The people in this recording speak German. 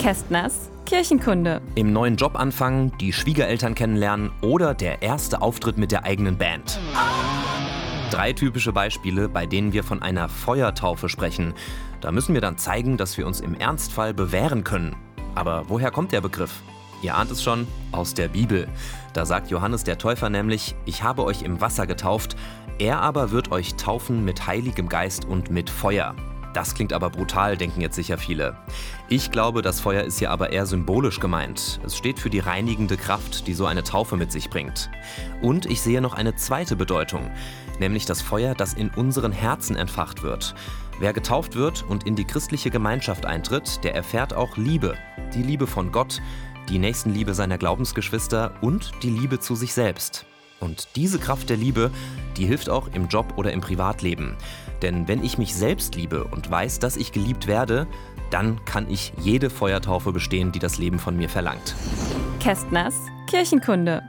Kästners Kirchenkunde. Im neuen Job anfangen, die Schwiegereltern kennenlernen oder der erste Auftritt mit der eigenen Band. Drei typische Beispiele, bei denen wir von einer Feuertaufe sprechen. Da müssen wir dann zeigen, dass wir uns im Ernstfall bewähren können. Aber woher kommt der Begriff? Ihr ahnt es schon, aus der Bibel. Da sagt Johannes der Täufer nämlich, ich habe euch im Wasser getauft, er aber wird euch taufen mit Heiligem Geist und mit Feuer. Das klingt aber brutal, denken jetzt sicher viele. Ich glaube, das Feuer ist hier aber eher symbolisch gemeint. Es steht für die reinigende Kraft, die so eine Taufe mit sich bringt. Und ich sehe noch eine zweite Bedeutung, nämlich das Feuer, das in unseren Herzen entfacht wird. Wer getauft wird und in die christliche Gemeinschaft eintritt, der erfährt auch Liebe. Die Liebe von Gott, die Nächstenliebe seiner Glaubensgeschwister und die Liebe zu sich selbst. Und diese Kraft der Liebe, die hilft auch im Job oder im Privatleben. Denn wenn ich mich selbst liebe und weiß, dass ich geliebt werde, dann kann ich jede Feuertaufe bestehen, die das Leben von mir verlangt. Kästners Kirchenkunde.